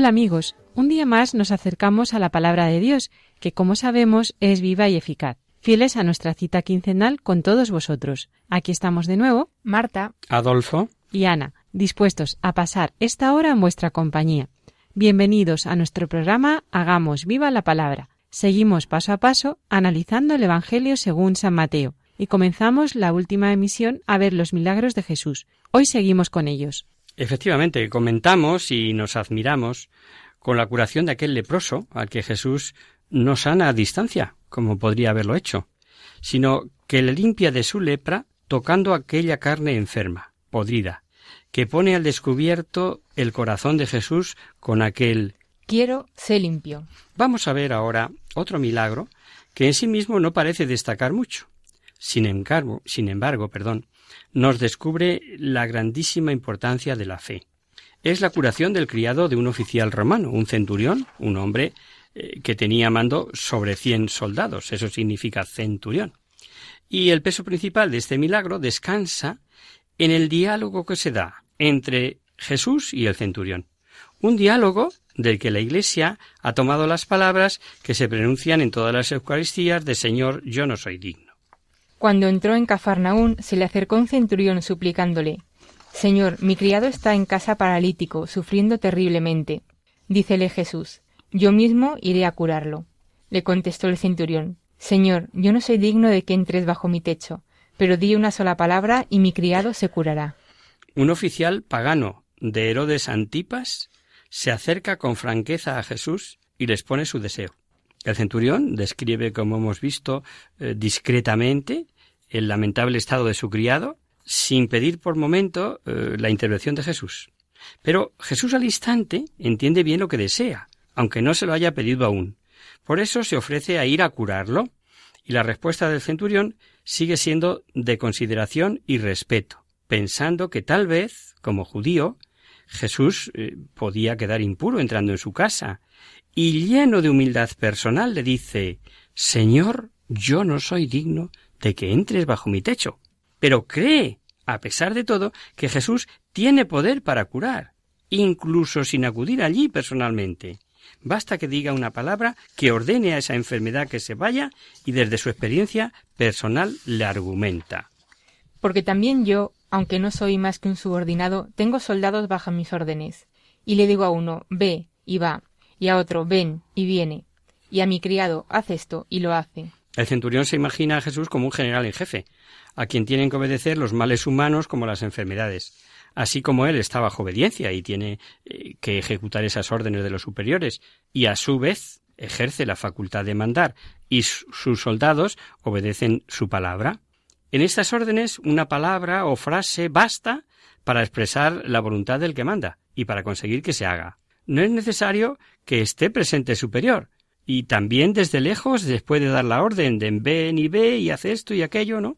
Hola amigos, un día más nos acercamos a la palabra de Dios, que como sabemos es viva y eficaz. Fieles a nuestra cita quincenal con todos vosotros. Aquí estamos de nuevo, Marta Adolfo, y Ana, dispuestos a pasar esta hora en vuestra compañía. Bienvenidos a nuestro programa Hagamos viva la palabra. Seguimos paso a paso analizando el Evangelio según San Mateo y comenzamos la última emisión a ver los milagros de Jesús. Hoy seguimos con ellos. Efectivamente, comentamos y nos admiramos con la curación de aquel leproso al que Jesús no sana a distancia, como podría haberlo hecho, sino que le limpia de su lepra tocando aquella carne enferma, podrida, que pone al descubierto el corazón de Jesús con aquel Quiero, sé limpio. Vamos a ver ahora otro milagro que en sí mismo no parece destacar mucho. Sin embargo, sin embargo, perdón, nos descubre la grandísima importancia de la fe. Es la curación del criado de un oficial romano, un centurión, un hombre eh, que tenía mando sobre cien soldados, eso significa centurión. Y el peso principal de este milagro descansa en el diálogo que se da entre Jesús y el centurión. Un diálogo del que la Iglesia ha tomado las palabras que se pronuncian en todas las Eucaristías de Señor, yo no soy digno. Cuando entró en Cafarnaún, se le acercó un centurión suplicándole Señor, mi criado está en casa paralítico, sufriendo terriblemente. Dícele Jesús Yo mismo iré a curarlo. Le contestó el centurión Señor, yo no soy digno de que entres bajo mi techo, pero di una sola palabra y mi criado se curará. Un oficial pagano de Herodes Antipas se acerca con franqueza a Jesús y les pone su deseo. El centurión describe, como hemos visto, eh, discretamente el lamentable estado de su criado, sin pedir por momento eh, la intervención de Jesús. Pero Jesús al instante entiende bien lo que desea, aunque no se lo haya pedido aún. Por eso se ofrece a ir a curarlo, y la respuesta del centurión sigue siendo de consideración y respeto, pensando que tal vez, como judío, Jesús eh, podía quedar impuro entrando en su casa, y lleno de humildad personal le dice Señor, yo no soy digno de que entres bajo mi techo. Pero cree, a pesar de todo, que Jesús tiene poder para curar, incluso sin acudir allí personalmente. Basta que diga una palabra que ordene a esa enfermedad que se vaya y desde su experiencia personal le argumenta. Porque también yo, aunque no soy más que un subordinado, tengo soldados bajo mis órdenes. Y le digo a uno, ve, y va, y a otro, ven, y viene, y a mi criado, haz esto, y lo hace. El centurión se imagina a Jesús como un general en jefe, a quien tienen que obedecer los males humanos como las enfermedades. Así como él está bajo obediencia y tiene eh, que ejecutar esas órdenes de los superiores, y a su vez ejerce la facultad de mandar, y sus soldados obedecen su palabra. En estas órdenes una palabra o frase basta para expresar la voluntad del que manda y para conseguir que se haga. No es necesario que esté presente superior, y también desde lejos después de dar la orden de ven y ve y haz esto y aquello, ¿no?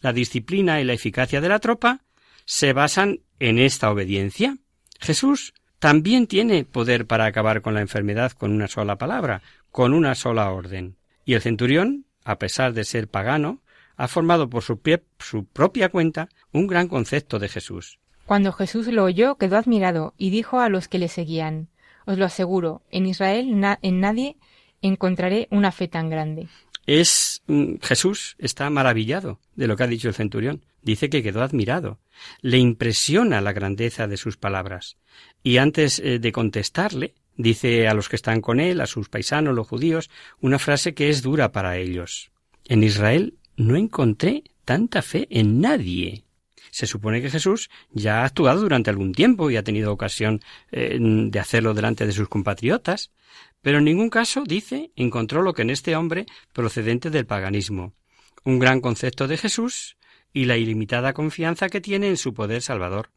La disciplina y la eficacia de la tropa se basan en esta obediencia. Jesús también tiene poder para acabar con la enfermedad con una sola palabra, con una sola orden. Y el centurión, a pesar de ser pagano, ha formado por su, pie, su propia cuenta un gran concepto de Jesús. Cuando Jesús lo oyó, quedó admirado y dijo a los que le seguían Os lo aseguro, en Israel en nadie encontraré una fe tan grande. Es mm, Jesús está maravillado de lo que ha dicho el centurión. Dice que quedó admirado. Le impresiona la grandeza de sus palabras. Y antes eh, de contestarle, Dice a los que están con él, a sus paisanos, los judíos, una frase que es dura para ellos. En Israel no encontré tanta fe en nadie. Se supone que Jesús ya ha actuado durante algún tiempo y ha tenido ocasión eh, de hacerlo delante de sus compatriotas, pero en ningún caso, dice, encontró lo que en este hombre procedente del paganismo, un gran concepto de Jesús y la ilimitada confianza que tiene en su poder salvador.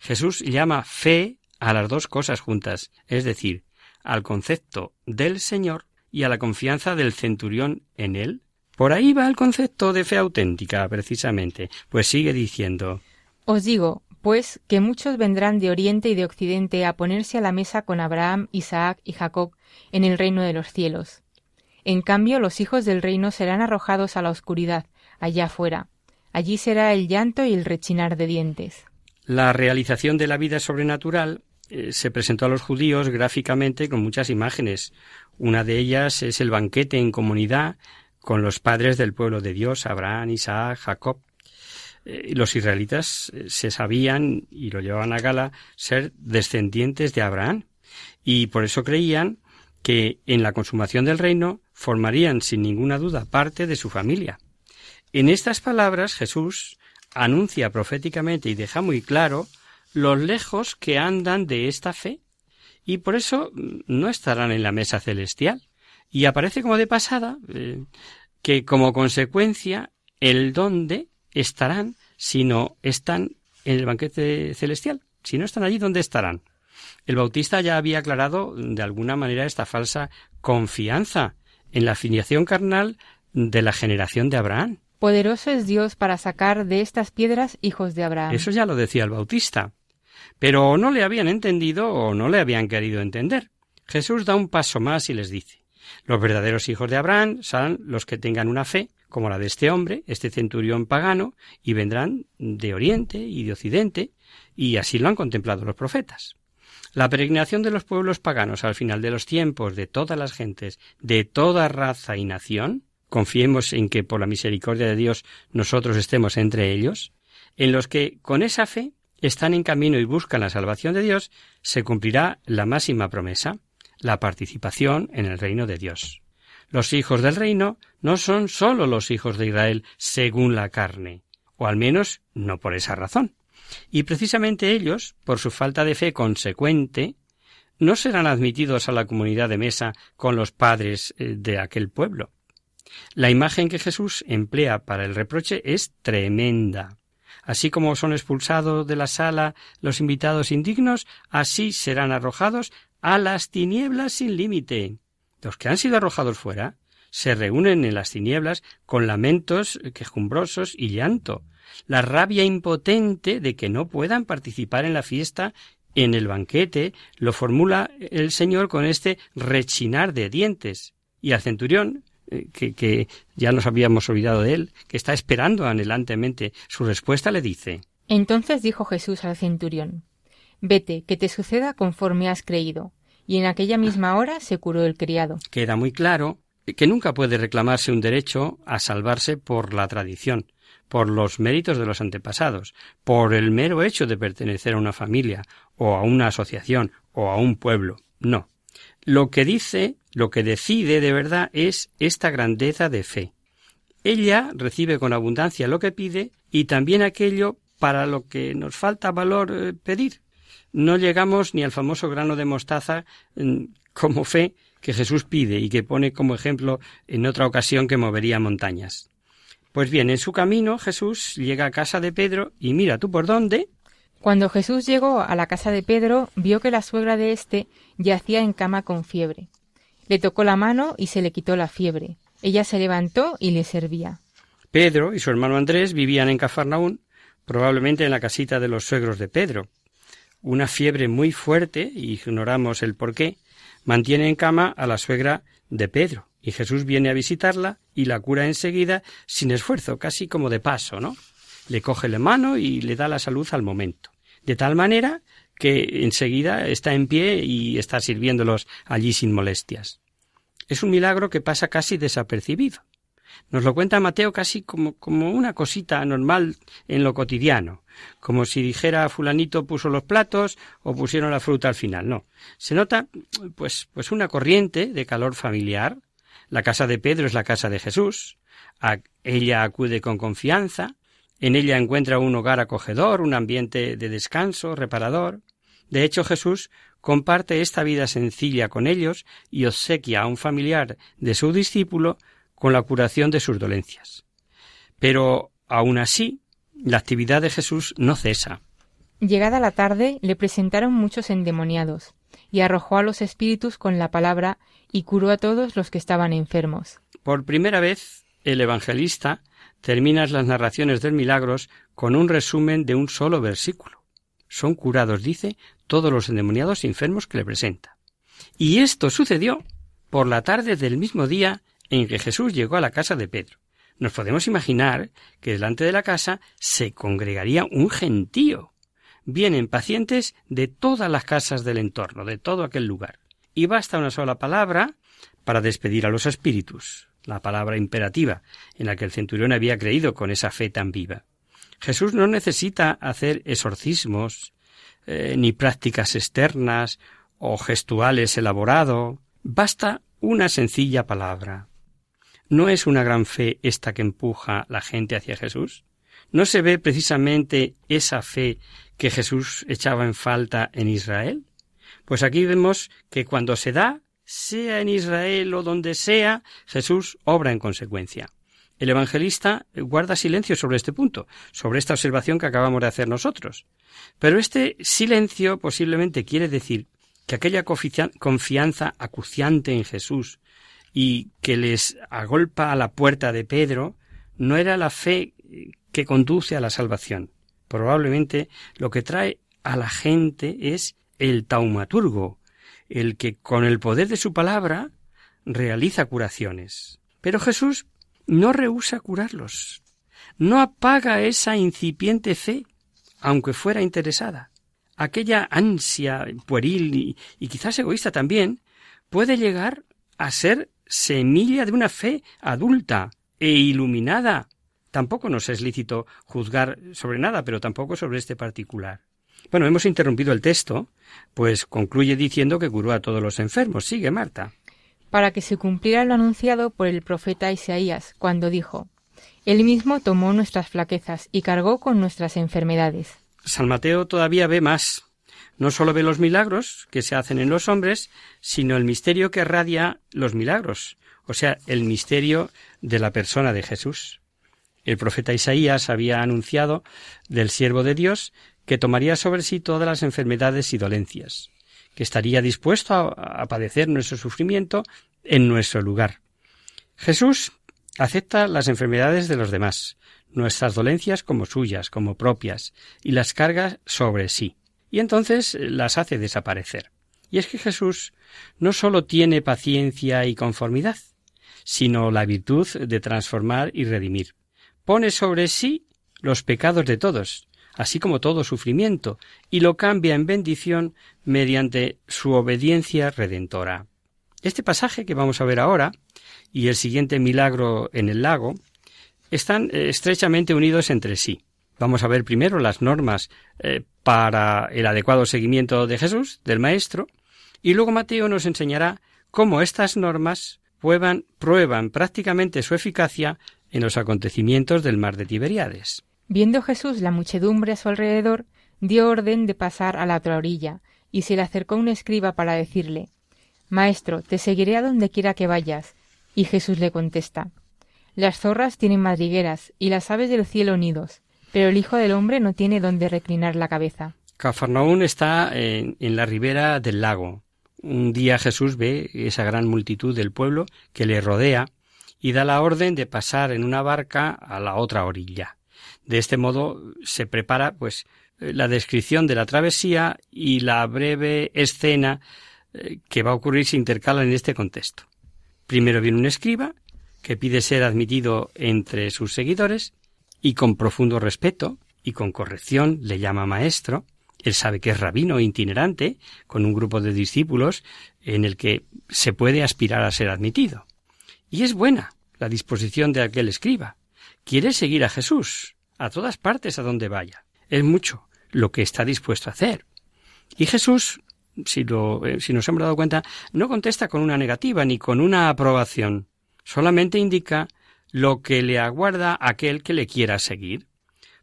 Jesús llama fe a las dos cosas juntas, es decir, al concepto del Señor y a la confianza del centurión en él. Por ahí va el concepto de fe auténtica, precisamente, pues sigue diciendo Os digo, pues, que muchos vendrán de oriente y de occidente a ponerse a la mesa con Abraham, Isaac y Jacob en el reino de los cielos. En cambio, los hijos del reino serán arrojados a la oscuridad, allá afuera. Allí será el llanto y el rechinar de dientes. La realización de la vida sobrenatural eh, se presentó a los judíos gráficamente con muchas imágenes. Una de ellas es el banquete en comunidad con los padres del pueblo de Dios, Abraham, Isaac, Jacob. Eh, los israelitas eh, se sabían y lo llevaban a gala ser descendientes de Abraham y por eso creían que en la consumación del reino formarían sin ninguna duda parte de su familia. En estas palabras Jesús anuncia proféticamente y deja muy claro los lejos que andan de esta fe y por eso mm, no estarán en la mesa celestial. Y aparece como de pasada eh, que como consecuencia el dónde estarán si no están en el banquete celestial. Si no están allí, ¿dónde estarán? El Bautista ya había aclarado de alguna manera esta falsa confianza en la filiación carnal de la generación de Abraham. Poderoso es Dios para sacar de estas piedras hijos de Abraham. Eso ya lo decía el Bautista. Pero no le habían entendido o no le habían querido entender. Jesús da un paso más y les dice Los verdaderos hijos de Abraham son los que tengan una fe como la de este hombre, este centurión pagano, y vendrán de Oriente y de Occidente, y así lo han contemplado los profetas. La peregrinación de los pueblos paganos al final de los tiempos de todas las gentes, de toda raza y nación, confiemos en que por la misericordia de Dios nosotros estemos entre ellos, en los que con esa fe están en camino y buscan la salvación de Dios, se cumplirá la máxima promesa, la participación en el reino de Dios. Los hijos del reino no son sólo los hijos de Israel según la carne, o al menos no por esa razón. Y precisamente ellos, por su falta de fe consecuente, no serán admitidos a la comunidad de mesa con los padres eh, de aquel pueblo. La imagen que Jesús emplea para el reproche es tremenda. Así como son expulsados de la sala los invitados indignos, así serán arrojados a las tinieblas sin límite. Los que han sido arrojados fuera se reúnen en las tinieblas con lamentos quejumbrosos y llanto, la rabia impotente de que no puedan participar en la fiesta en el banquete lo formula el Señor con este rechinar de dientes. Y al centurión, eh, que, que, ya nos habíamos olvidado de él, que está esperando anhelantemente su respuesta, le dice Entonces dijo Jesús al centurión Vete, que te suceda conforme has creído y en aquella misma hora se curó el criado. Queda muy claro que nunca puede reclamarse un derecho a salvarse por la tradición, por los méritos de los antepasados, por el mero hecho de pertenecer a una familia, o a una asociación, o a un pueblo. No. Lo que dice, lo que decide de verdad es esta grandeza de fe. Ella recibe con abundancia lo que pide y también aquello para lo que nos falta valor eh, pedir no llegamos ni al famoso grano de mostaza mm, como fe que Jesús pide y que pone como ejemplo en otra ocasión que movería montañas. Pues bien, en su camino Jesús llega a casa de Pedro y mira tú por dónde. Cuando Jesús llegó a la casa de Pedro, vio que la suegra de éste yacía en cama con fiebre. Le tocó la mano y se le quitó la fiebre. Ella se levantó y le servía. Pedro y su hermano Andrés vivían en Cafarnaún, probablemente en la casita de los suegros de Pedro una fiebre muy fuerte, ignoramos el por qué, mantiene en cama a la suegra de Pedro, y Jesús viene a visitarla y la cura enseguida sin esfuerzo, casi como de paso, ¿no? Le coge la mano y le da la salud al momento. De tal manera que enseguida está en pie y está sirviéndolos allí sin molestias. Es un milagro que pasa casi desapercibido. Nos lo cuenta Mateo casi como, como una cosita normal en lo cotidiano, como si dijera fulanito puso los platos o pusieron la fruta al final. No. Se nota, pues, pues una corriente de calor familiar. La casa de Pedro es la casa de Jesús. A ella acude con confianza. En ella encuentra un hogar acogedor, un ambiente de descanso, reparador. De hecho, Jesús comparte esta vida sencilla con ellos y obsequia a un familiar de su discípulo con la curación de sus dolencias. Pero aun así, la actividad de Jesús no cesa. Llegada la tarde, le presentaron muchos endemoniados, y arrojó a los espíritus con la palabra y curó a todos los que estaban enfermos. Por primera vez, el evangelista termina las narraciones de milagros con un resumen de un solo versículo. Son curados, dice, todos los endemoniados enfermos que le presenta. Y esto sucedió por la tarde del mismo día en que Jesús llegó a la casa de Pedro. Nos podemos imaginar que delante de la casa se congregaría un gentío. Vienen pacientes de todas las casas del entorno, de todo aquel lugar. Y basta una sola palabra para despedir a los espíritus, la palabra imperativa en la que el centurión había creído con esa fe tan viva. Jesús no necesita hacer exorcismos, eh, ni prácticas externas o gestuales elaborado. Basta una sencilla palabra. ¿No es una gran fe esta que empuja la gente hacia Jesús? ¿No se ve precisamente esa fe que Jesús echaba en falta en Israel? Pues aquí vemos que cuando se da, sea en Israel o donde sea, Jesús obra en consecuencia. El evangelista guarda silencio sobre este punto, sobre esta observación que acabamos de hacer nosotros. Pero este silencio posiblemente quiere decir que aquella confianza acuciante en Jesús y que les agolpa a la puerta de Pedro no era la fe que conduce a la salvación. Probablemente lo que trae a la gente es el taumaturgo, el que con el poder de su palabra realiza curaciones. Pero Jesús no rehúsa curarlos, no apaga esa incipiente fe, aunque fuera interesada. Aquella ansia pueril y, y quizás egoísta también puede llegar a ser semilla de una fe adulta e iluminada. Tampoco nos es lícito juzgar sobre nada, pero tampoco sobre este particular. Bueno, hemos interrumpido el texto, pues concluye diciendo que curó a todos los enfermos. Sigue, Marta. Para que se cumpliera lo anunciado por el profeta Isaías, cuando dijo Él mismo tomó nuestras flaquezas y cargó con nuestras enfermedades. San Mateo todavía ve más. No solo ve los milagros que se hacen en los hombres, sino el misterio que radia los milagros, o sea, el misterio de la persona de Jesús. El profeta Isaías había anunciado del siervo de Dios que tomaría sobre sí todas las enfermedades y dolencias, que estaría dispuesto a, a padecer nuestro sufrimiento en nuestro lugar. Jesús acepta las enfermedades de los demás, nuestras dolencias como suyas, como propias, y las carga sobre sí y entonces eh, las hace desaparecer. Y es que Jesús no sólo tiene paciencia y conformidad, sino la virtud de transformar y redimir. Pone sobre sí los pecados de todos, así como todo sufrimiento, y lo cambia en bendición mediante su obediencia redentora. Este pasaje que vamos a ver ahora y el siguiente milagro en el lago están eh, estrechamente unidos entre sí. Vamos a ver primero las normas eh, para el adecuado seguimiento de Jesús, del Maestro, y luego Mateo nos enseñará cómo estas normas prueban, prueban prácticamente su eficacia en los acontecimientos del mar de Tiberiades. Viendo Jesús la muchedumbre a su alrededor, dio orden de pasar a la otra orilla, y se le acercó un escriba para decirle Maestro, te seguiré a donde quiera que vayas. Y Jesús le contesta Las zorras tienen madrigueras y las aves del cielo nidos, pero el Hijo del Hombre no tiene donde reclinar la cabeza. Cafarnaún está en, la ribera del lago. Un día Jesús ve esa gran multitud del pueblo que le rodea y da la orden de pasar en una barca a la otra orilla. De este modo se prepara pues la descripción de la travesía y la breve escena eh, que va a ocurrir se intercalan en este contexto. Primero viene un escriba que pide ser admitido entre sus seguidores y con profundo respeto y con corrección le llama maestro. Él sabe que es rabino itinerante, con un grupo de discípulos en el que se puede aspirar a ser admitido. Y es buena la disposición de aquel escriba. Quiere seguir a Jesús, a todas partes a donde vaya. Es mucho lo que está dispuesto a hacer. Y Jesús, si, lo, eh, si nos hemos dado cuenta, no contesta con una negativa ni con una aprobación. Solamente indica lo que le aguarda aquel que le quiera seguir.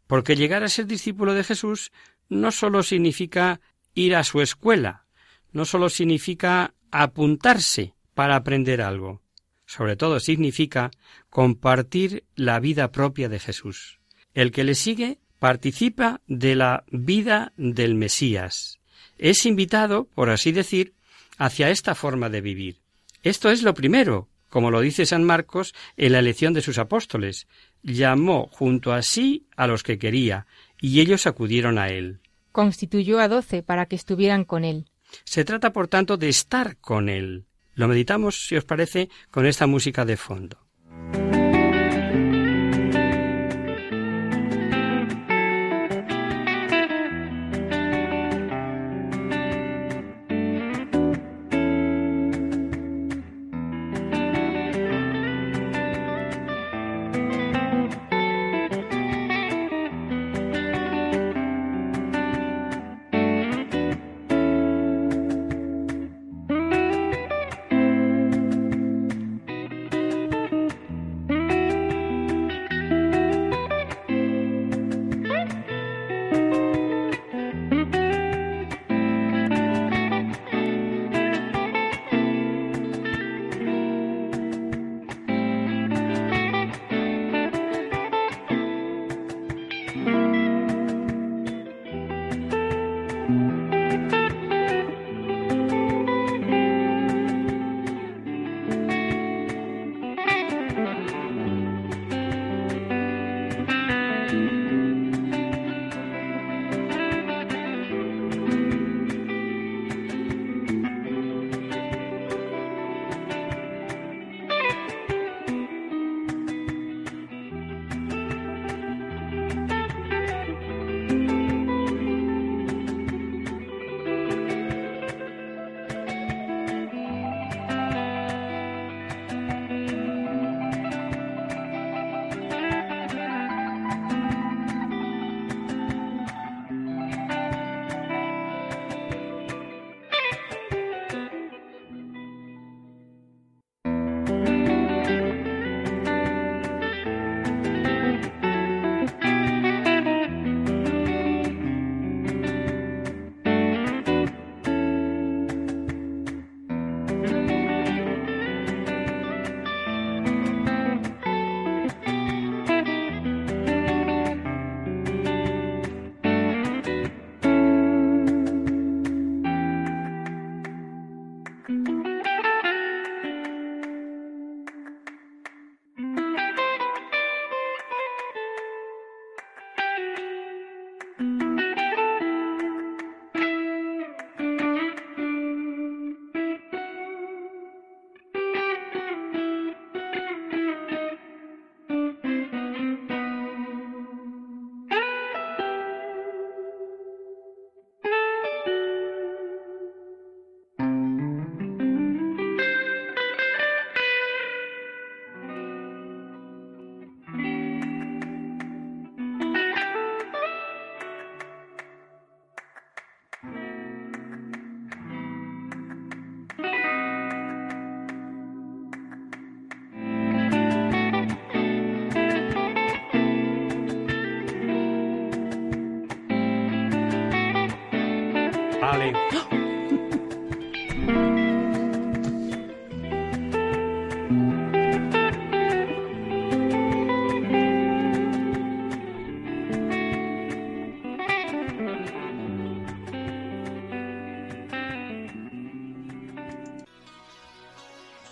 Porque llegar a ser discípulo de Jesús no solo significa ir a su escuela, no solo significa apuntarse para aprender algo, sobre todo significa compartir la vida propia de Jesús. El que le sigue participa de la vida del Mesías. Es invitado, por así decir, hacia esta forma de vivir. Esto es lo primero, como lo dice San Marcos en la elección de sus apóstoles. Llamó junto a sí a los que quería, y ellos acudieron a él. Constituyó a doce para que estuvieran con él. Se trata, por tanto, de estar con él. Lo meditamos, si os parece, con esta música de fondo.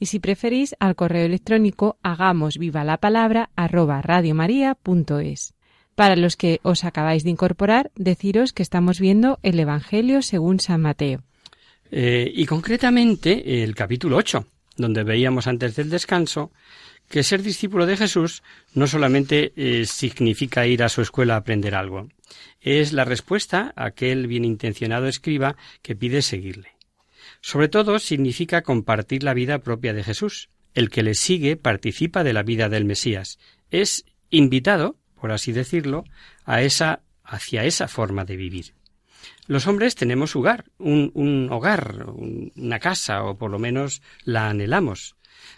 y si preferís al correo electrónico hagamos viva la palabra arroba radiomaria.es. Para los que os acabáis de incorporar, deciros que estamos viendo el Evangelio según San Mateo. Eh, y concretamente el capítulo 8, donde veíamos antes del descanso que ser discípulo de Jesús no solamente eh, significa ir a su escuela a aprender algo, es la respuesta a aquel bien intencionado escriba que pide seguirle. Sobre todo significa compartir la vida propia de Jesús. El que le sigue participa de la vida del Mesías. Es invitado, por así decirlo, a esa, hacia esa forma de vivir. Los hombres tenemos hogar, un, hogar, una casa, o por lo menos la anhelamos.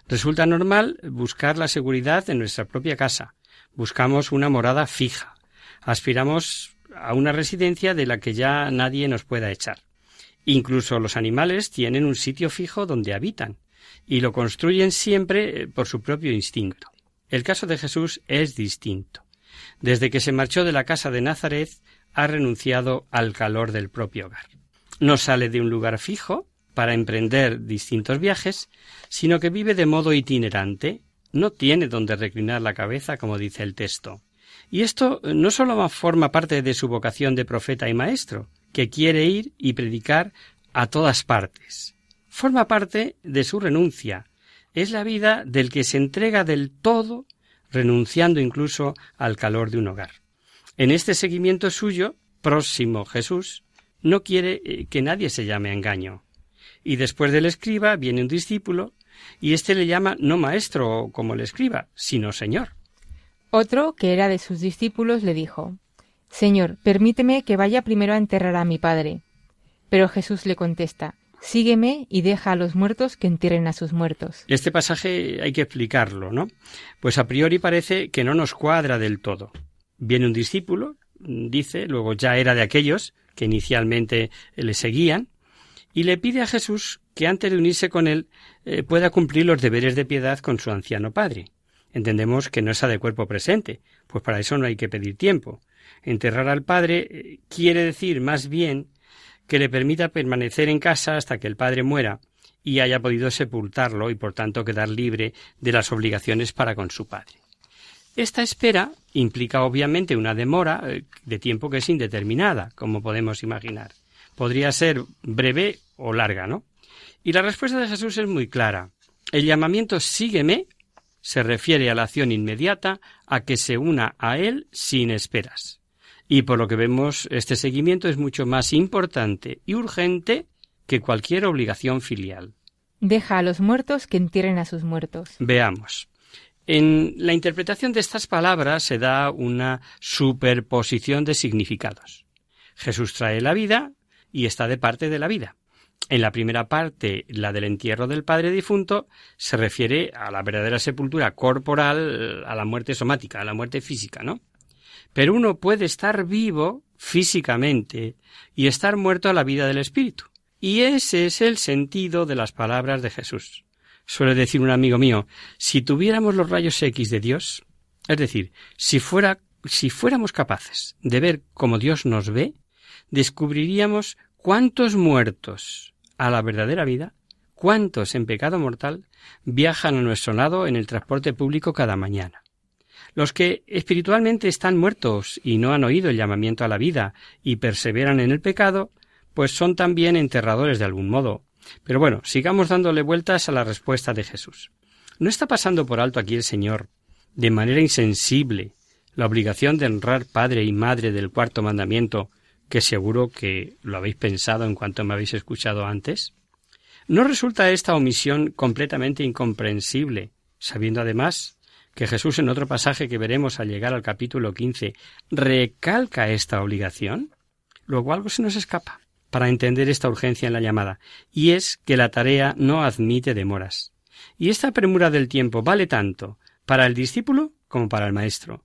Resulta normal buscar la seguridad en nuestra propia casa. Buscamos una morada fija. Aspiramos a una residencia de la que ya nadie nos pueda echar. Incluso los animales tienen un sitio fijo donde habitan y lo construyen siempre eh, por su propio instinto. El caso de Jesús es distinto. Desde que se marchó de la casa de Nazaret, ha renunciado al calor del propio hogar. No sale de un lugar fijo, para emprender distintos viajes, sino que vive de modo itinerante, no tiene donde reclinar la cabeza, como dice el texto. Y esto no solo forma parte de su vocación de profeta y maestro, que quiere ir y predicar a todas partes. Forma parte de su renuncia. Es la vida del que se entrega del todo, renunciando incluso al calor de un hogar. En este seguimiento suyo, próximo Jesús, no quiere eh, que nadie se llame a engaño. Y después del escriba viene un discípulo, y éste le llama no maestro como el escriba, sino señor. Otro, que era de sus discípulos, le dijo Señor, permíteme que vaya primero a enterrar a mi padre. Pero Jesús le contesta Sígueme y deja a los muertos que entierren a sus muertos. Este pasaje hay que explicarlo, ¿no? Pues a priori parece que no nos cuadra del todo. Viene un discípulo, dice, luego ya era de aquellos que inicialmente le seguían, y le pide a Jesús que antes de unirse con él eh, pueda cumplir los deberes de piedad con su anciano padre. Entendemos que no es de cuerpo presente, pues para eso no hay que pedir tiempo. Enterrar al padre eh, quiere decir más bien que le permita permanecer en casa hasta que el padre muera y haya podido sepultarlo y por tanto quedar libre de las obligaciones para con su padre. Esta espera implica obviamente una demora eh, de tiempo que es indeterminada, como podemos imaginar podría ser breve o larga, ¿no? Y la respuesta de Jesús es muy clara. El llamamiento sígueme se refiere a la acción inmediata, a que se una a él sin esperas. Y por lo que vemos, este seguimiento es mucho más importante y urgente que cualquier obligación filial. Deja a los muertos que entierren a sus muertos. Veamos. En la interpretación de estas palabras se da una superposición de significados. Jesús trae la vida y está de parte de la vida. En la primera parte, la del entierro del padre difunto, se refiere a la verdadera sepultura corporal, a la muerte somática, a la muerte física, ¿no? Pero uno puede estar vivo físicamente y estar muerto a la vida del espíritu. Y ese es el sentido de las palabras de Jesús. Suele decir un amigo mío, si tuviéramos los rayos X de Dios, es decir, si fuera, si fuéramos capaces de ver como Dios nos ve, descubriríamos cuántos muertos a la verdadera vida, cuántos en pecado mortal, viajan a nuestro lado en el transporte público cada mañana. Los que espiritualmente están muertos y no han oído el llamamiento a la vida y perseveran en el pecado, pues son también enterradores de algún modo. Pero bueno, sigamos dándole vueltas a la respuesta de Jesús. ¿No está pasando por alto aquí el Señor, de manera insensible, la obligación de honrar padre y madre del cuarto mandamiento que seguro que lo habéis pensado en cuanto me habéis escuchado antes? ¿No resulta esta omisión completamente incomprensible, sabiendo además que Jesús en otro pasaje que veremos al llegar al capítulo 15 recalca esta obligación? Luego algo se nos escapa para entender esta urgencia en la llamada, y es que la tarea no admite demoras. Y esta premura del tiempo vale tanto para el discípulo como para el maestro.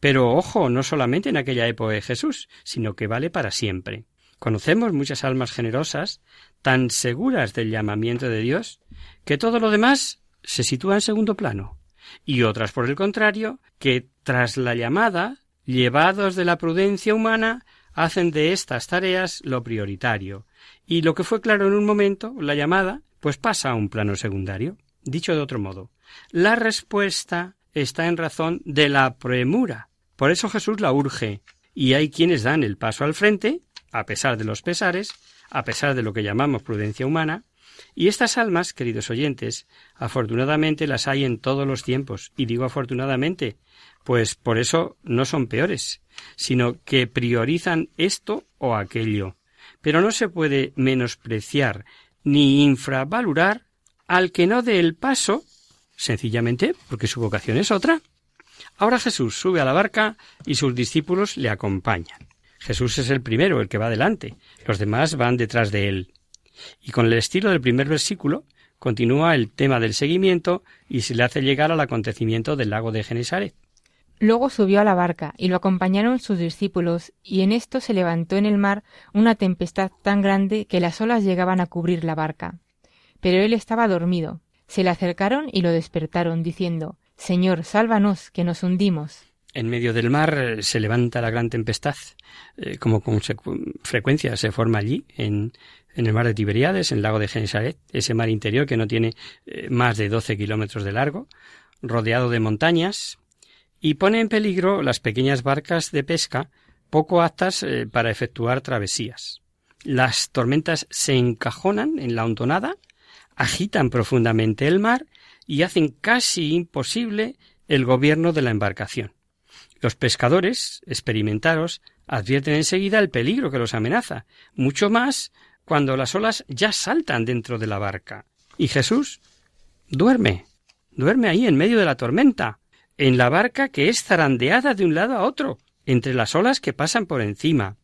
Pero ojo, no solamente en aquella época de Jesús, sino que vale para siempre. Conocemos muchas almas generosas, tan seguras del llamamiento de Dios, que todo lo demás se sitúa en segundo plano, y otras, por el contrario, que tras la llamada, llevados de la prudencia humana, hacen de estas tareas lo prioritario, y lo que fue claro en un momento, la llamada, pues pasa a un plano secundario. Dicho de otro modo, la respuesta está en razón de la premura. Por eso Jesús la urge, y hay quienes dan el paso al frente, a pesar de los pesares, a pesar de lo que llamamos prudencia humana, y estas almas, queridos oyentes, afortunadamente las hay en todos los tiempos, y digo afortunadamente, pues por eso no son peores, sino que priorizan esto o aquello. Pero no se puede menospreciar ni infravalorar al que no dé el paso, sencillamente porque su vocación es otra. Ahora Jesús sube a la barca y sus discípulos le acompañan. Jesús es el primero, el que va delante, los demás van detrás de él. Y con el estilo del primer versículo continúa el tema del seguimiento y se le hace llegar al acontecimiento del lago de Genesaret. Luego subió a la barca y lo acompañaron sus discípulos, y en esto se levantó en el mar una tempestad tan grande que las olas llegaban a cubrir la barca. Pero él estaba dormido. Se le acercaron y lo despertaron, diciendo Señor, sálvanos, que nos hundimos. En medio del mar eh, se levanta la gran tempestad, eh, como con frecuencia se forma allí, en, en, el mar de Tiberíades, en el lago de Genesaret, ese mar interior que no tiene eh, más de doce kilómetros de largo, rodeado de montañas, y pone en peligro las pequeñas barcas de pesca poco aptas para efectuar travesías. Las tormentas se encajonan en la hontonada, agitan profundamente el mar y hacen casi imposible el gobierno de la embarcación. Los pescadores, experimentados, advierten enseguida el peligro que los amenaza, mucho más cuando las olas ya saltan dentro de la barca. Y Jesús duerme, duerme ahí en medio de la tormenta, en la barca que es zarandeada de un lado a otro, entre las olas que pasan por encima.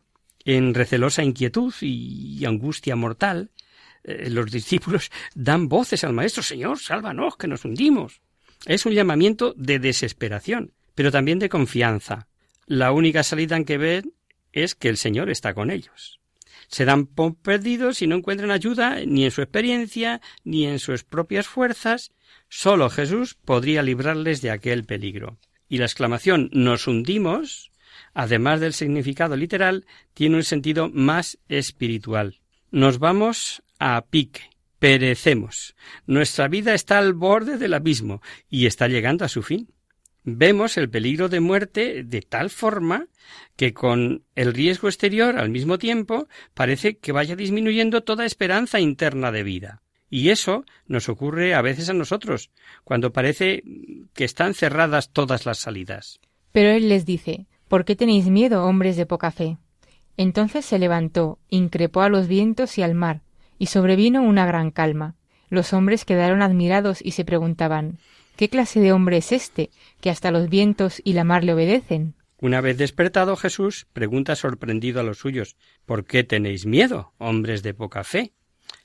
En recelosa inquietud y angustia mortal, eh, los discípulos dan voces al Maestro, Señor, sálvanos, que nos hundimos. Es un llamamiento de desesperación, pero también de confianza. La única salida en que ven es que el Señor está con ellos. Se dan por perdidos y no encuentran ayuda ni en su experiencia ni en sus propias fuerzas. Solo Jesús podría librarles de aquel peligro. Y la exclamación nos hundimos, además del significado literal, tiene un sentido más espiritual. Nos vamos a pique. Perecemos. Nuestra vida está al borde del abismo y está llegando a su fin. Vemos el peligro de muerte de tal forma que con el riesgo exterior al mismo tiempo parece que vaya disminuyendo toda esperanza interna de vida. Y eso nos ocurre a veces a nosotros, cuando parece que están cerradas todas las salidas. Pero él les dice ¿Por qué tenéis miedo, hombres de poca fe? Entonces se levantó, increpó a los vientos y al mar, y sobrevino una gran calma. Los hombres quedaron admirados y se preguntaban ¿Qué clase de hombre es este, que hasta los vientos y la mar le obedecen? Una vez despertado Jesús pregunta sorprendido a los suyos ¿Por qué tenéis miedo, hombres de poca fe?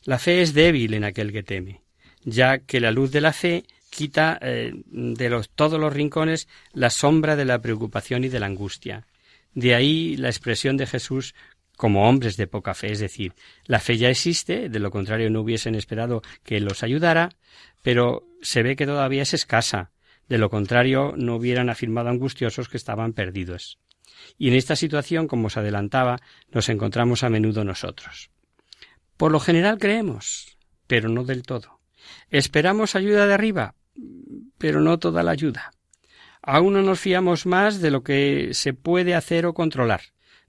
La fe es débil en aquel que teme, ya que la luz de la fe quita eh, de los, todos los rincones la sombra de la preocupación y de la angustia. De ahí la expresión de Jesús como hombres de poca fe, es decir, la fe ya existe, de lo contrario no hubiesen esperado que los ayudara, pero se ve que todavía es escasa, de lo contrario no hubieran afirmado angustiosos que estaban perdidos. Y en esta situación, como os adelantaba, nos encontramos a menudo nosotros. Por lo general creemos, pero no del todo. Esperamos ayuda de arriba, pero no toda la ayuda. Aún no nos fiamos más de lo que se puede hacer o controlar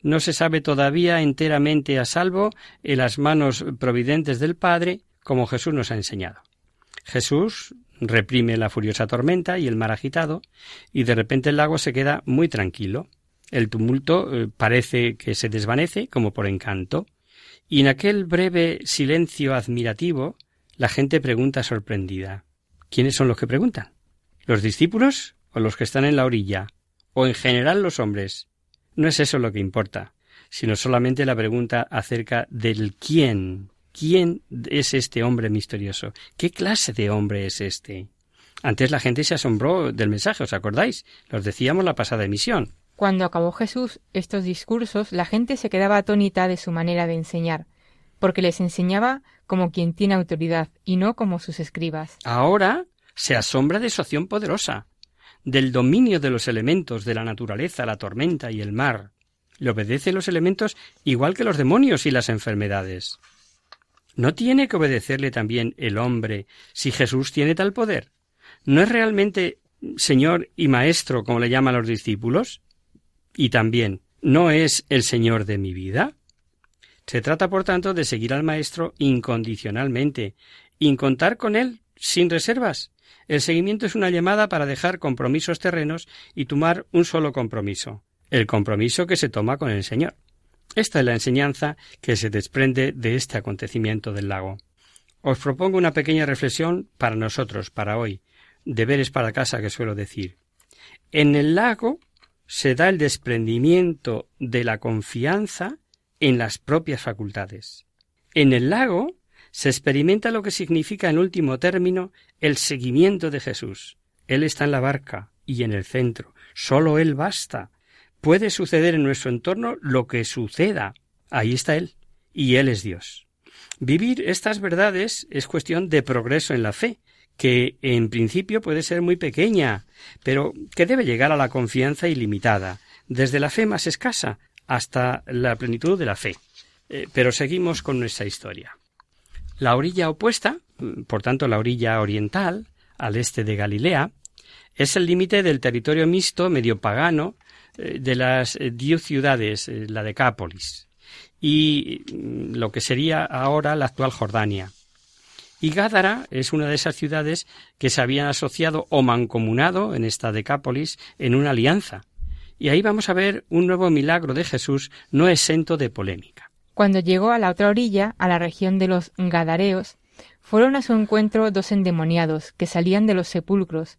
no se sabe todavía enteramente a salvo en las manos providentes del Padre, como Jesús nos ha enseñado. Jesús reprime la furiosa tormenta y el mar agitado, y de repente el lago se queda muy tranquilo. El tumulto eh, parece que se desvanece como por encanto, y en aquel breve silencio admirativo la gente pregunta sorprendida ¿Quiénes son los que preguntan? ¿Los discípulos o los que están en la orilla? ¿O en general los hombres? No es eso lo que importa, sino solamente la pregunta acerca del quién. ¿Quién es este hombre misterioso? ¿Qué clase de hombre es este? Antes la gente se asombró del mensaje, ¿os acordáis? Los decíamos la pasada emisión. Cuando acabó Jesús estos discursos, la gente se quedaba atónita de su manera de enseñar, porque les enseñaba como quien tiene autoridad y no como sus escribas. Ahora se asombra de su acción poderosa del dominio de los elementos de la naturaleza, la tormenta y el mar. Le obedece los elementos igual que los demonios y las enfermedades. ¿No tiene que obedecerle también el hombre si Jesús tiene tal poder? ¿No es realmente Señor y Maestro, como le llaman los discípulos? Y también, ¿no es el Señor de mi vida? Se trata, por tanto, de seguir al Maestro incondicionalmente, y contar con Él sin reservas. El seguimiento es una llamada para dejar compromisos terrenos y tomar un solo compromiso, el compromiso que se toma con el Señor. Esta es la enseñanza que se desprende de este acontecimiento del lago. Os propongo una pequeña reflexión para nosotros, para hoy, deberes para casa que suelo decir. En el lago se da el desprendimiento de la confianza en las propias facultades. En el lago se experimenta lo que significa en último término el seguimiento de Jesús. Él está en la barca y en el centro. Solo Él basta. Puede suceder en nuestro entorno lo que suceda. Ahí está Él. Y Él es Dios. Vivir estas verdades es cuestión de progreso en la fe, que en principio puede ser muy pequeña, pero que debe llegar a la confianza ilimitada, desde la fe más escasa hasta la plenitud de la fe. Eh, pero seguimos con nuestra historia. La orilla opuesta, por tanto la orilla oriental, al este de Galilea, es el límite del territorio mixto medio pagano de las eh, diez ciudades, la Decápolis, y mm, lo que sería ahora la actual Jordania. Y Gádara es una de esas ciudades que se habían asociado o mancomunado en esta Decápolis en una alianza. Y ahí vamos a ver un nuevo milagro de Jesús no exento de polémica. Cuando llegó a la otra orilla, a la región de los Gadareos, fueron a su encuentro dos endemoniados que salían de los sepulcros,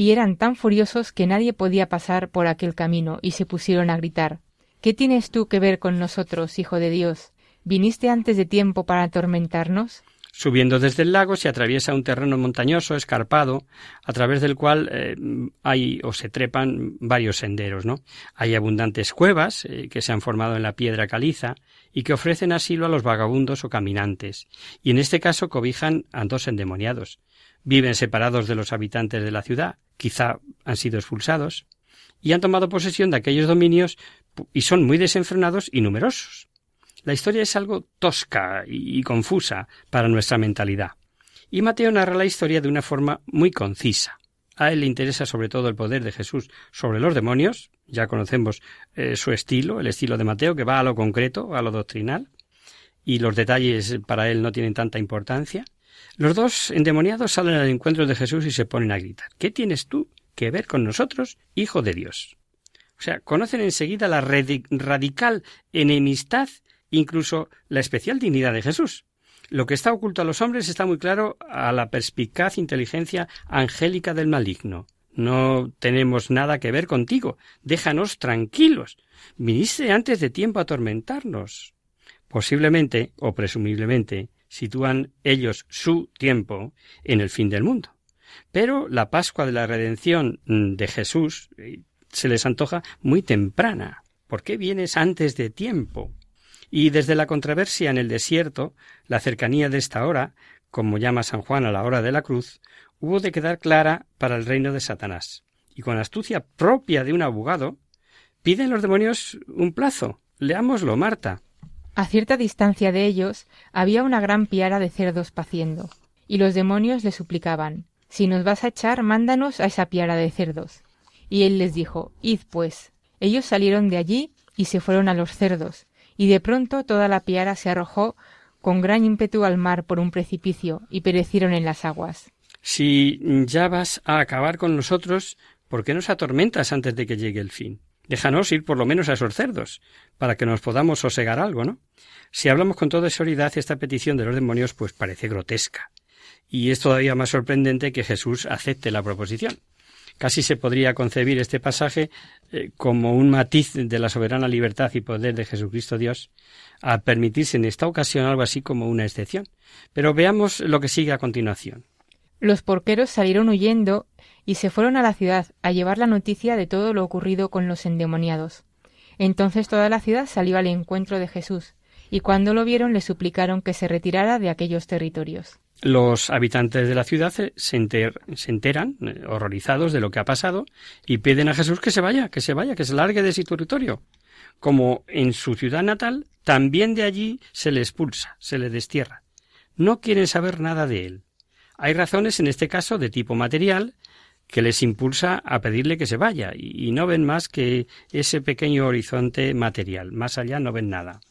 y eran tan furiosos que nadie podía pasar por aquel camino, y se pusieron a gritar ¿Qué tienes tú que ver con nosotros, Hijo de Dios? ¿Viniste antes de tiempo para atormentarnos? Subiendo desde el lago se atraviesa un terreno montañoso, escarpado, a través del cual eh, hay o se trepan varios senderos, ¿no? Hay abundantes cuevas eh, que se han formado en la piedra caliza y que ofrecen asilo a los vagabundos o caminantes, y en este caso cobijan a dos endemoniados. Viven separados de los habitantes de la ciudad, quizá han sido expulsados, y han tomado posesión de aquellos dominios y son muy desenfrenados y numerosos. La historia es algo tosca y confusa para nuestra mentalidad. Y Mateo narra la historia de una forma muy concisa. A él le interesa sobre todo el poder de Jesús sobre los demonios. Ya conocemos eh, su estilo, el estilo de Mateo, que va a lo concreto, a lo doctrinal. Y los detalles para él no tienen tanta importancia. Los dos endemoniados salen al encuentro de Jesús y se ponen a gritar. ¿Qué tienes tú que ver con nosotros, hijo de Dios? O sea, conocen enseguida la radical enemistad incluso la especial dignidad de Jesús. Lo que está oculto a los hombres está muy claro a la perspicaz inteligencia angélica del maligno. No tenemos nada que ver contigo. Déjanos tranquilos. Viniste antes de tiempo a atormentarnos. Posiblemente, o presumiblemente, sitúan ellos su tiempo en el fin del mundo. Pero la Pascua de la Redención de Jesús eh, se les antoja muy temprana. ¿Por qué vienes antes de tiempo? Y desde la controversia en el desierto, la cercanía de esta hora, como llama San Juan a la hora de la cruz, hubo de quedar clara para el reino de Satanás. Y con astucia propia de un abogado, piden los demonios un plazo. Leámoslo, Marta. A cierta distancia de ellos había una gran piara de cerdos paciendo, y los demonios le suplicaban Si nos vas a echar, mándanos a esa piara de cerdos. Y él les dijo Id pues. Ellos salieron de allí y se fueron a los cerdos, y de pronto toda la piara se arrojó con gran ímpetu al mar por un precipicio y perecieron en las aguas. Si ya vas a acabar con nosotros, ¿por qué nos atormentas antes de que llegue el fin? Déjanos ir por lo menos a esos cerdos, para que nos podamos sosegar algo, ¿no? Si hablamos con toda seguridad, esta petición de los demonios pues parece grotesca. Y es todavía más sorprendente que Jesús acepte la proposición. Casi se podría concebir este pasaje eh, como un matiz de la soberana libertad y poder de Jesucristo Dios, a permitirse en esta ocasión algo así como una excepción. Pero veamos lo que sigue a continuación. Los porqueros salieron huyendo y se fueron a la ciudad a llevar la noticia de todo lo ocurrido con los endemoniados. Entonces toda la ciudad salió al encuentro de Jesús, y cuando lo vieron le suplicaron que se retirara de aquellos territorios. Los habitantes de la ciudad se, enteran, eh, horrorizados de lo que ha pasado, y piden a Jesús que se vaya, que se vaya, que se largue de su territorio. Como en su ciudad natal, también de allí se le expulsa, se le destierra. No quieren saber nada de él. Hay razones en este caso de tipo material que les impulsa a pedirle que se vaya y no ven más que ese pequeño horizonte material. Más allá no ven nada.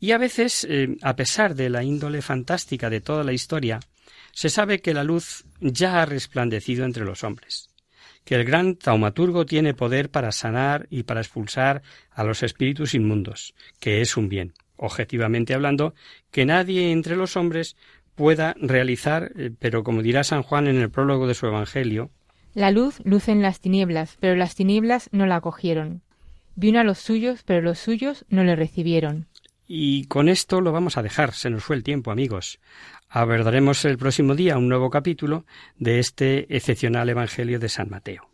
Y a veces, eh, a pesar de la índole fantástica de toda la historia, se sabe que la luz ya ha resplandecido entre los hombres, que el gran taumaturgo tiene poder para sanar y para expulsar a los espíritus inmundos, que es un bien, objetivamente hablando, que nadie entre los hombres pueda realizar, eh, pero como dirá San Juan en el prólogo de su Evangelio, La luz luce en las tinieblas, pero las tinieblas no la acogieron. Vino a los suyos, pero los suyos no le recibieron. Y con esto lo vamos a dejar, se nos fue el tiempo, amigos. Abordaremos el próximo día un nuevo capítulo de este excepcional Evangelio de San Mateo.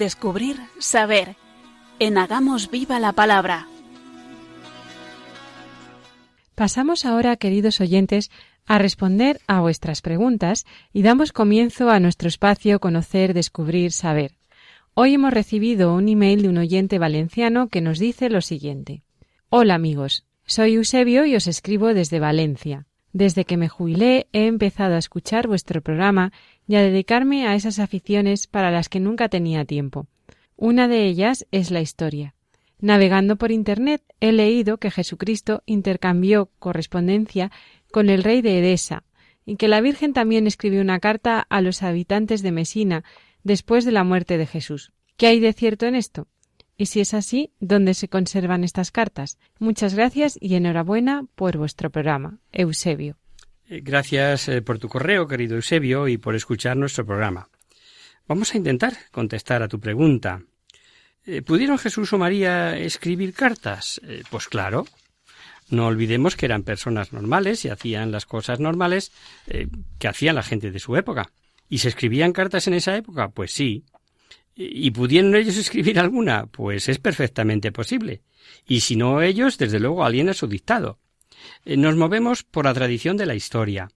Descubrir, saber. En Hagamos Viva la Palabra. Pasamos ahora, queridos oyentes, a responder a vuestras preguntas y damos comienzo a nuestro espacio Conocer, Descubrir, Saber. Hoy hemos recibido un email de un oyente valenciano que nos dice lo siguiente. Hola amigos, soy Eusebio y os escribo desde Valencia. Desde que me jubilé he empezado a escuchar vuestro programa y a dedicarme a esas aficiones para las que nunca tenía tiempo. Una de ellas es la historia. Navegando por Internet he leído que Jesucristo intercambió correspondencia con el rey de Edesa y que la Virgen también escribió una carta a los habitantes de Mesina después de la muerte de Jesús. ¿Qué hay de cierto en esto? Y si es así, ¿dónde se conservan estas cartas? Muchas gracias y enhorabuena por vuestro programa. Eusebio. Eh, gracias eh, por tu correo, querido Eusebio, y por escuchar nuestro programa. Vamos a intentar contestar a tu pregunta. Eh, ¿Pudieron Jesús o María escribir cartas? Pues claro. No olvidemos que eran personas normales y hacían las cosas normales que hacían la gente de su época. ¿Y se escribían cartas en esa época? Pues sí. ¿Y pudieron ellos escribir alguna? Pues es perfectamente posible. Y si no ellos, desde luego alguien a su dictado. Eh, nos movemos por la tradición de la historia,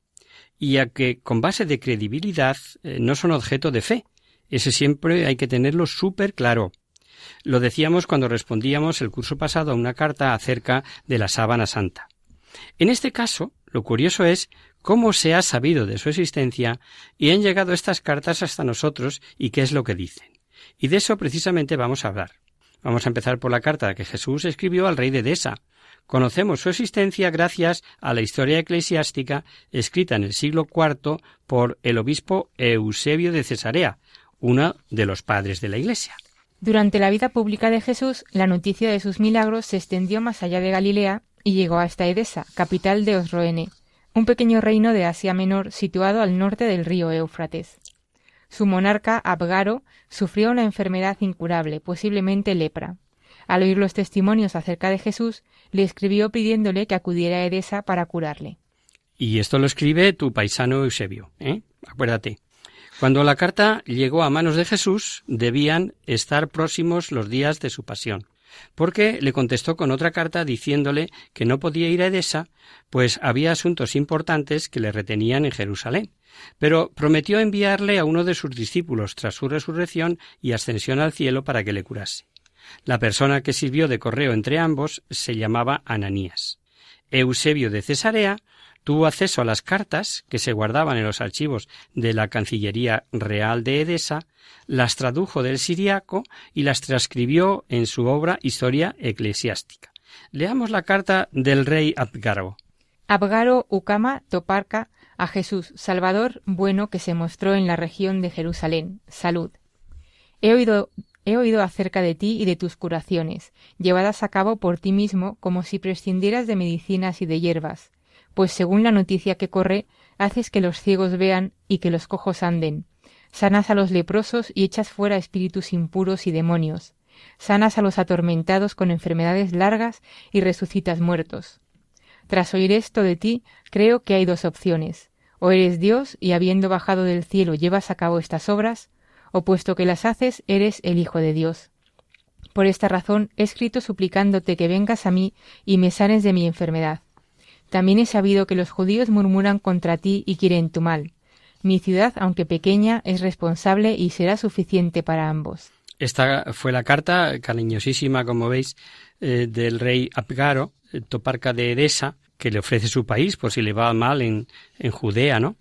y a que con base de credibilidad eh, no son objeto de fe. Ese siempre hay que tenerlo súper claro. Lo decíamos cuando respondíamos el curso pasado a una carta acerca de la sábana santa. En este caso, lo curioso es cómo se ha sabido de su existencia y han llegado estas cartas hasta nosotros y qué es lo que dicen. Y de eso precisamente vamos a hablar. Vamos a empezar por la carta que Jesús escribió al rey de Desa, Conocemos su existencia gracias a la historia eclesiástica escrita en el siglo IV por el obispo Eusebio de Cesarea, uno de los padres de la Iglesia. Durante la vida pública de Jesús, la noticia de sus milagros se extendió más allá de Galilea y llegó hasta Edesa, capital de Osroene, un pequeño reino de Asia Menor situado al norte del río Éufrates. Su monarca, Abgaro, sufrió una enfermedad incurable, posiblemente lepra. Al oír los testimonios acerca de Jesús, le escribió pidiéndole que acudiera a Edesa para curarle. Y esto lo escribe tu paisano Eusebio, ¿eh? Acuérdate. Cuando la carta llegó a manos de Jesús, debían estar próximos los días de su pasión, porque le contestó con otra carta diciéndole que no podía ir a Edesa, pues había asuntos importantes que le retenían en Jerusalén, pero prometió enviarle a uno de sus discípulos tras su resurrección y ascensión al cielo para que le curase. La persona que sirvió de correo entre ambos se llamaba Ananías. Eusebio de Cesarea tuvo acceso a las cartas que se guardaban en los archivos de la Cancillería Real de Edesa, las tradujo del siriaco y las transcribió en su obra Historia Eclesiástica. Leamos la carta del rey Abgaro. Abgaro Ucama Toparca a Jesús, Salvador bueno que se mostró en la región de Jerusalén. Salud. He oído, he oído acerca de ti y de tus curaciones, llevadas a cabo por ti mismo como si prescindieras de medicinas y de hierbas, pues según la noticia que corre, haces que los ciegos vean y que los cojos anden. Sanas a los leprosos y echas fuera espíritus impuros y demonios. Sanas a los atormentados con enfermedades largas y resucitas muertos. Tras oír esto de ti, creo que hay dos opciones. O eres Dios y habiendo bajado del cielo llevas a cabo estas obras, o puesto que las haces eres el Hijo de Dios. Por esta razón he escrito suplicándote que vengas a mí y me sanes de mi enfermedad. También he sabido que los judíos murmuran contra ti y quieren tu mal. Mi ciudad, aunque pequeña, es responsable y será suficiente para ambos. Esta fue la carta cariñosísima, como veis, eh, del rey Abgaro, eh, toparca de Edesa, que le ofrece su país por si le va mal en, en Judea, ¿no?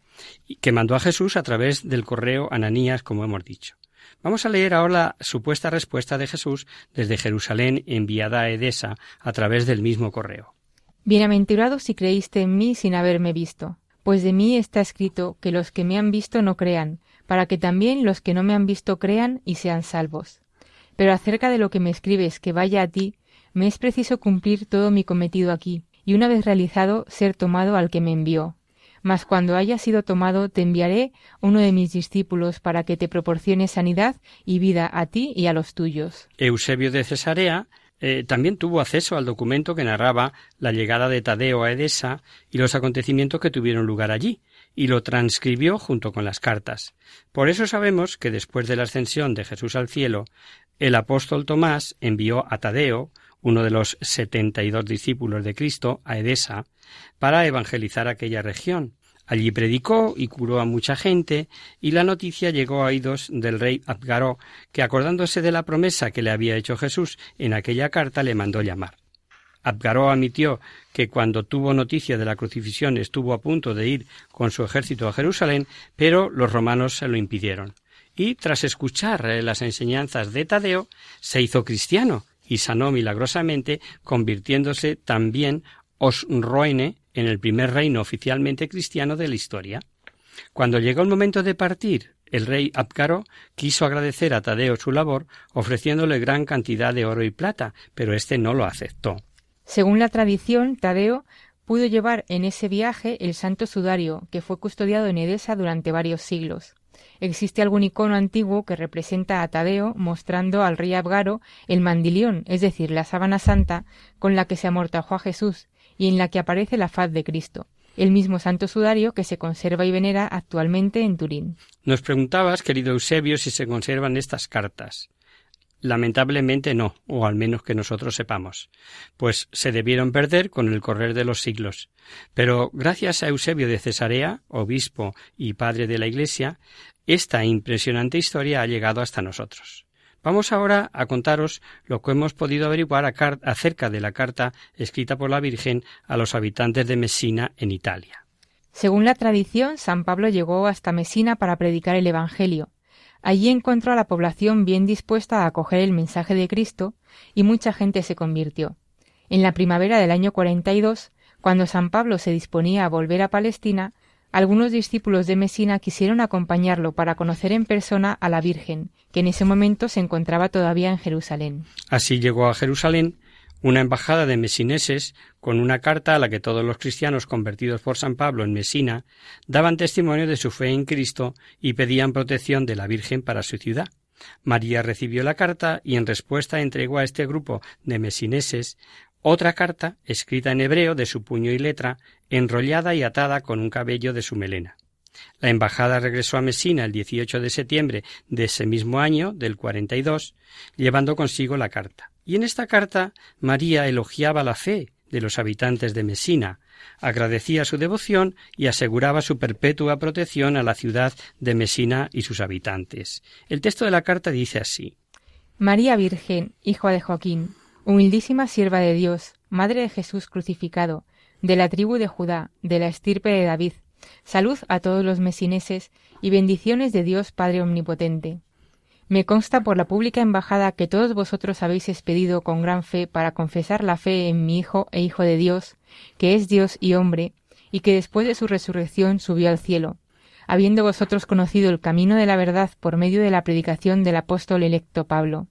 Y que mandó a Jesús a través del correo Ananías, como hemos dicho. Vamos a leer ahora la supuesta respuesta de Jesús desde Jerusalén enviada a Edesa a través del mismo correo. Bienaventurado si creíste en mí sin haberme visto, pues de mí está escrito que los que me han visto no crean, para que también los que no me han visto crean y sean salvos. Pero acerca de lo que me escribes que vaya a ti, me es preciso cumplir todo mi cometido aquí, y una vez realizado ser tomado al que me envió. Mas cuando haya sido tomado te enviaré uno de mis discípulos para que te proporcione sanidad y vida a ti y a los tuyos. Eusebio de Cesarea eh, también tuvo acceso al documento que narraba la llegada de Tadeo a Edesa y los acontecimientos que tuvieron lugar allí, y lo transcribió junto con las cartas. Por eso sabemos que después de la ascensión de Jesús al cielo, el apóstol Tomás envió a Tadeo, uno de los setenta y dos discípulos de Cristo, a Edesa, para evangelizar aquella región. Allí predicó y curó a mucha gente, y la noticia llegó a oídos del rey Abgaró, que acordándose de la promesa que le había hecho Jesús en aquella carta, le mandó llamar. Abgaró admitió que cuando tuvo noticia de la crucifixión estuvo a punto de ir con su ejército a Jerusalén, pero los romanos se lo impidieron. Y tras escuchar las enseñanzas de Tadeo, se hizo cristiano y sanó milagrosamente, convirtiéndose también Osroene en el primer reino oficialmente cristiano de la historia. Cuando llegó el momento de partir, el rey Abcaro quiso agradecer a Tadeo su labor, ofreciéndole gran cantidad de oro y plata, pero éste no lo aceptó. Según la tradición, Tadeo pudo llevar en ese viaje el santo sudario, que fue custodiado en Edesa durante varios siglos. Existe algún icono antiguo que representa a Tadeo mostrando al rey Abgaro el mandilión, es decir, la sábana santa con la que se amortajó a Jesús y en la que aparece la faz de Cristo, el mismo santo sudario que se conserva y venera actualmente en Turín. Nos preguntabas, querido Eusebio, si se conservan estas cartas. Lamentablemente no, o al menos que nosotros sepamos, pues se debieron perder con el correr de los siglos. Pero gracias a Eusebio de Cesarea, obispo y padre de la Iglesia, esta impresionante historia ha llegado hasta nosotros. Vamos ahora a contaros lo que hemos podido averiguar acerca de la carta escrita por la Virgen a los habitantes de Messina en Italia. Según la tradición, San Pablo llegó hasta Mesina para predicar el Evangelio. Allí encontró a la población bien dispuesta a acoger el mensaje de Cristo y mucha gente se convirtió. En la primavera del año 42, cuando San Pablo se disponía a volver a Palestina, algunos discípulos de Mesina quisieron acompañarlo para conocer en persona a la Virgen, que en ese momento se encontraba todavía en Jerusalén. Así llegó a Jerusalén una embajada de mesineses con una carta a la que todos los cristianos convertidos por San Pablo en Mesina daban testimonio de su fe en Cristo y pedían protección de la Virgen para su ciudad. María recibió la carta y en respuesta entregó a este grupo de mesineses otra carta, escrita en hebreo de su puño y letra, enrollada y atada con un cabello de su melena. La embajada regresó a Mesina el 18 de septiembre de ese mismo año, del 42, llevando consigo la carta. Y en esta carta María elogiaba la fe de los habitantes de Mesina, agradecía su devoción y aseguraba su perpetua protección a la ciudad de Mesina y sus habitantes. El texto de la carta dice así María Virgen, hija de Joaquín, humildísima sierva de Dios, madre de Jesús crucificado, de la tribu de Judá, de la estirpe de David. Salud a todos los mesineses y bendiciones de Dios Padre Omnipotente. Me consta por la pública embajada que todos vosotros habéis expedido con gran fe para confesar la fe en mi Hijo e Hijo de Dios, que es Dios y hombre, y que después de su resurrección subió al cielo, habiendo vosotros conocido el camino de la verdad por medio de la predicación del apóstol electo Pablo.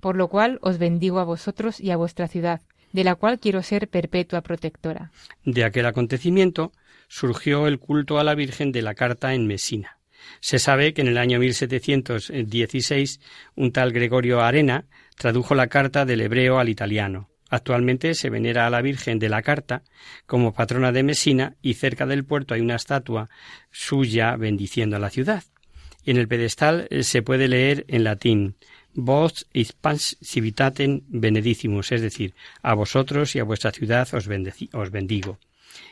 Por lo cual os bendigo a vosotros y a vuestra ciudad, de la cual quiero ser perpetua protectora. De aquel acontecimiento surgió el culto a la Virgen de la Carta en Mesina. Se sabe que en el año 1716 un tal Gregorio Arena tradujo la carta del hebreo al italiano. Actualmente se venera a la Virgen de la Carta como patrona de Mesina y cerca del puerto hay una estatua suya bendiciendo a la ciudad. Y en el pedestal eh, se puede leer en latín Vos ispans civitatem benedicimus, es decir, a vosotros y a vuestra ciudad os bendigo.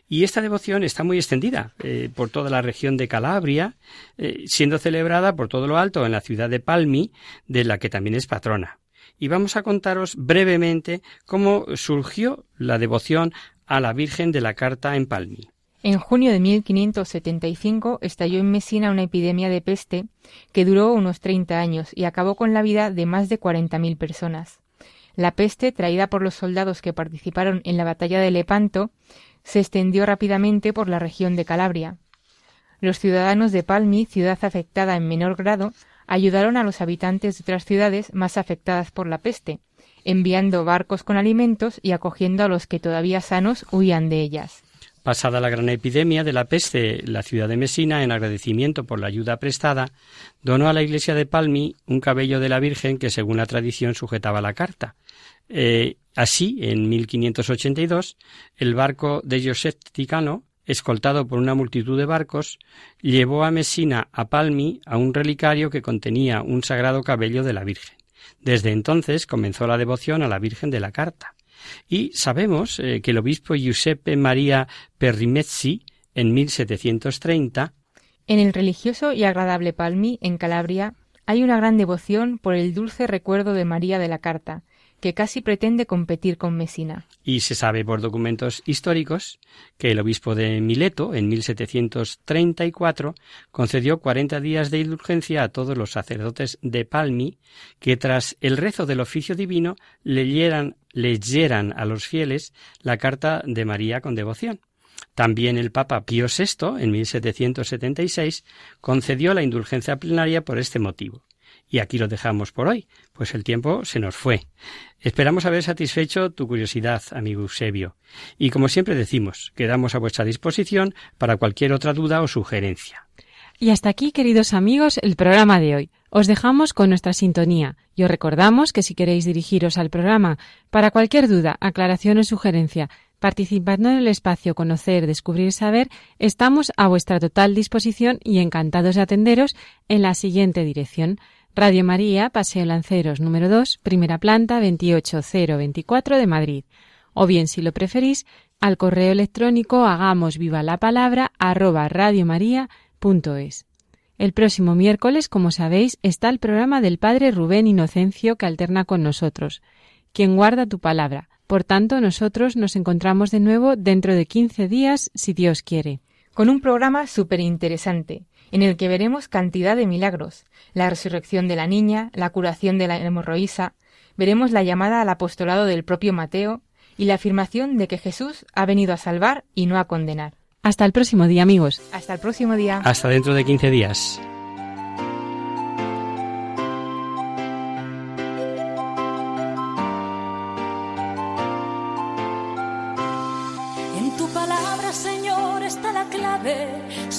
Y esta devoción está muy extendida eh, por toda la región de Calabria, eh, siendo celebrada por todo lo alto en la ciudad de Palmi, de la que también es patrona y vamos a contaros brevemente cómo surgió la devoción a la Virgen de la Carta en Palmi. En junio de 1575 estalló en Mesina una epidemia de peste que duró unos 30 años y acabó con la vida de más de 40.000 personas. La peste, traída por los soldados que participaron en la batalla de Lepanto, se extendió rápidamente por la región de Calabria. Los ciudadanos de Palmi, ciudad afectada en menor grado, ayudaron a los habitantes de otras ciudades más afectadas por la peste, enviando barcos con alimentos y acogiendo a los que todavía sanos huían de ellas. Pasada la gran epidemia de la peste, la ciudad de Mesina, en agradecimiento por la ayuda prestada, donó a la iglesia de Palmi un cabello de la Virgen que, según la tradición, sujetaba la carta. Eh, así, en 1582, el barco de Joseph Ticano escoltado por una multitud de barcos, llevó a Mesina a Palmi a un relicario que contenía un sagrado cabello de la Virgen. Desde entonces comenzó la devoción a la Virgen de la Carta. Y sabemos eh, que el obispo Giuseppe Maria Perrimezzi, en 1730, en el religioso y agradable Palmi, en Calabria, hay una gran devoción por el dulce recuerdo de María de la Carta, que casi pretende competir con Mesina. Y se sabe por documentos históricos que el obispo de Mileto, en 1734, concedió cuarenta días de indulgencia a todos los sacerdotes de Palmi que tras el rezo del oficio divino leyeran, leyeran a los fieles la carta de María con devoción. También el Papa Pío VI, en 1776, concedió la indulgencia plenaria por este motivo. Y aquí lo dejamos por hoy, pues el tiempo se nos fue. Esperamos haber satisfecho tu curiosidad, amigo Eusebio. Y como siempre decimos, quedamos a vuestra disposición para cualquier otra duda o sugerencia. Y hasta aquí, queridos amigos, el programa de hoy. Os dejamos con nuestra sintonía y os recordamos que si queréis dirigiros al programa para cualquier duda, aclaración o sugerencia, participando en el espacio Conocer, Descubrir, Saber, estamos a vuestra total disposición y encantados de atenderos en la siguiente dirección Radio María, Paseo Lanceros número 2, primera planta 28024 de Madrid. O bien, si lo preferís, al correo electrónico hagamos viva la palabra arroba radiomaria.es. El próximo miércoles, como sabéis, está el programa del Padre Rubén Inocencio que alterna con nosotros, quien guarda tu palabra. Por tanto, nosotros nos encontramos de nuevo dentro de 15 días, si Dios quiere. Con un programa súper interesante en el que veremos cantidad de milagros, la resurrección de la niña, la curación de la hemorroísa, veremos la llamada al apostolado del propio Mateo y la afirmación de que Jesús ha venido a salvar y no a condenar. Hasta el próximo día, amigos. Hasta el próximo día. Hasta dentro de 15 días.